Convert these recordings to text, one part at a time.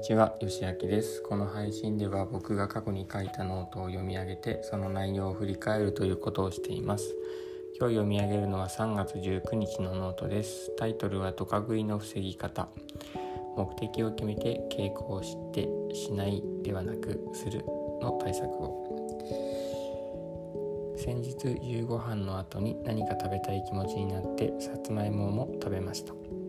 にちは、よしあきです。この配信では僕が過去に書いたノートを読み上げて、その内容を振り返るということをしています。今日読み上げるのは3月19日のノートです。タイトルはドカ食いの防ぎ方。目的を決めて傾向を知ってしないではなくするの対策を。先日夕ご飯の後に何か食べたい気持ちになってさつまいもも食べました。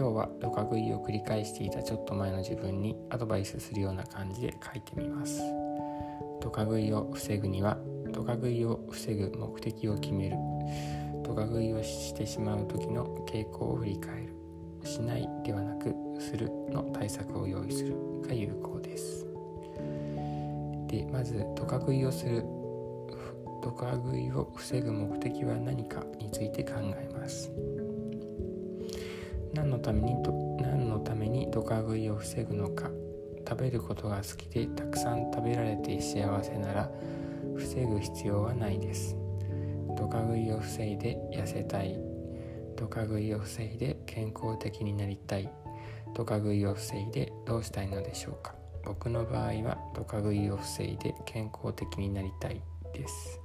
今日はドカ食いを繰り返していたちょっと前の自分にアドバイスするような感じで書いてみます。ドカ食いを防ぐにはドカ食いを防ぐ目的を決める。ドカ食いをしてしまう時の傾向を振り返る。しないではなくするの対策を用意する。が有効です。でまずドカ食いをする。ドカ食いを防ぐ目的は何かについて考えます。何のために何のためにドカ食いを防ぐのか。食べることが好きでたくさん食べられて幸せなら防ぐ必要はないです。ドカ食いを防いで痩せたい。ドカ食いを防いで健康的になりたい。ドカ食いを防いでどうしたいのでしょうか。僕の場合はドカ食いを防いで健康的になりたいです。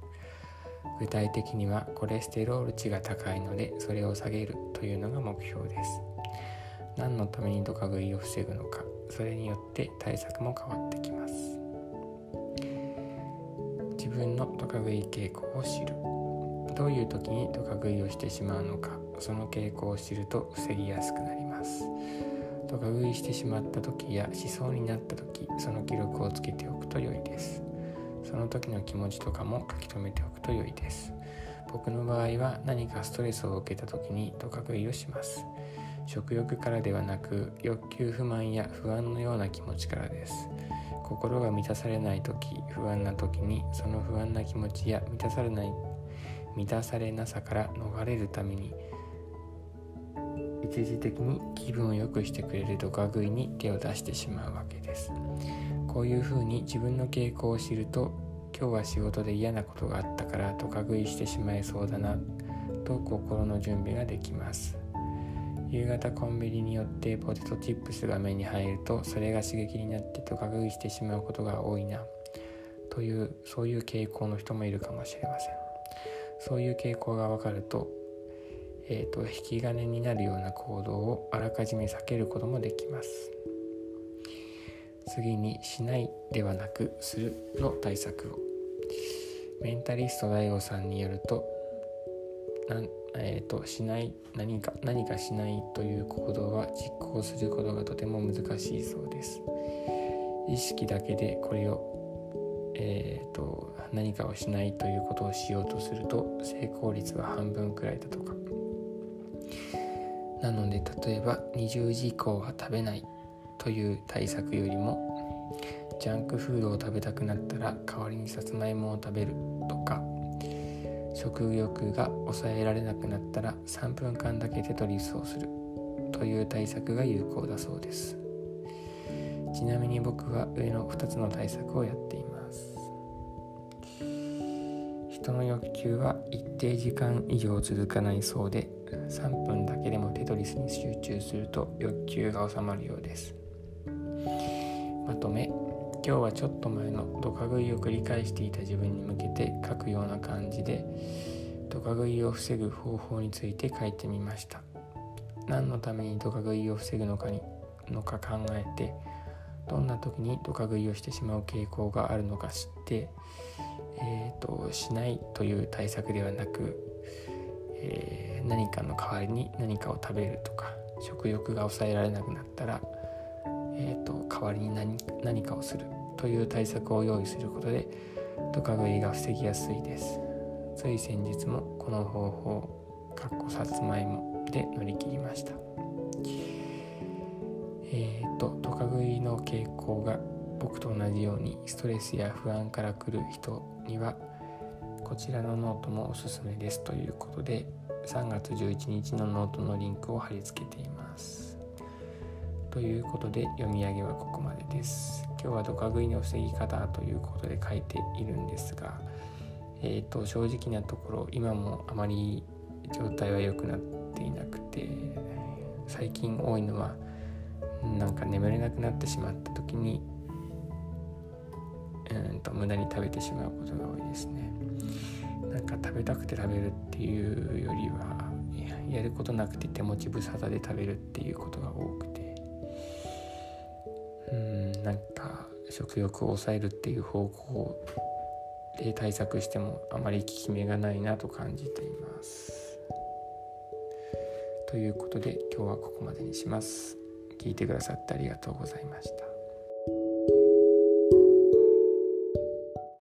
具体的にはコレステロール値が高いのでそれを下げるというのが目標です。何のためにドカ食いを防ぐのかそれによって対策も変わってきます。自分のドカ食い傾向を知る。どういう時にドカ食いをしてしまうのかその傾向を知ると防ぎやすくなります。ドカ食いしてしまった時や思想になった時その記録をつけておくと良いです。その時の気持ちとかも書き留めておくと良いです。僕の場合は何かストレスを受けた時にドカ食いをします。食欲からではなく欲求不満や不安のような気持ちからです。心が満たされない時不安な時にその不安な気持ちや満たされない満たされなさから逃れるために一時的に気分を良くしてくれるドカ食いに手を出してしまうわけです。こういうふうに自分の傾向を知ると今日は仕事で嫌なことがあったからドカ食いしてしまいそうだなと心の準備ができます。夕方コンビニによってポテトチップスが目に入るとそれが刺激になってドカ食いしてしまうことが多いなというそういう傾向の人もいるかもしれません。そういう傾向がわかると,、えーと引き金になるような行動をあらかじめ避けることもできます。次にしないではなくするの対策を。メンタリスト DAIGO さんによるとえーと、しない何か何かしないという行動は実行することがとても難しいそうです。意識だけでこれを、えーと何かをしないということをしようとすると成功率は半分くらいだとか。なので例えば20時以降は食べない。という対策よりもジャンクフードを食べたくなったら代わりにさつまいもを食べるとか食欲が抑えられなくなったら3分間だけテトリスをするという対策が有効だそうです。ちなみに僕は上の2つの対策をやっています。人の欲求は一定時間以上続かないそうで3分だけでもテトリスに集中すると欲求が収まるようです。まとめ今日はちょっと前のドカ食いを繰り返していた自分に向けて書くような感じでドカ食いを防ぐ方法について書いてみました。何のためにドカ食いを防ぐのかにのか考えてどんな時にドカ食いをしてしまう傾向があるのか知って、えーと、しないという対策ではなく、えー、何かの代わりに何かを食べるとか食欲が抑えられなくなったらえーと、代わりに何何かをするという対策を用意することでドカ食いが防ぎやすいです。つい先日もこの方法かっこさつまいもで乗り切りました。えっ、ー、とドカ食いの傾向が僕と同じようにストレスや不安から来る人にはこちらのノートもおすすめですということで3月11日のノートのリンクを貼り付けています。ということで読み上げはここまでです。今日はドカ食いの防ぎ方ということで書いているんですが、えーと、正直なところ今もあまり状態は良くなっていなくて最近多いのはなんか眠れなくなってしまった時にうんと無駄に食べてしまうことが多いですねなんか食べたくて食べるっていうよりはやることなくて手持ち無沙汰で食べるっていうことが多くてなんか食欲を抑えるっていう方向で対策してもあまり効き目がないなと感じています。ということで今日はここまでにします。聞いてくださってありがとうございました。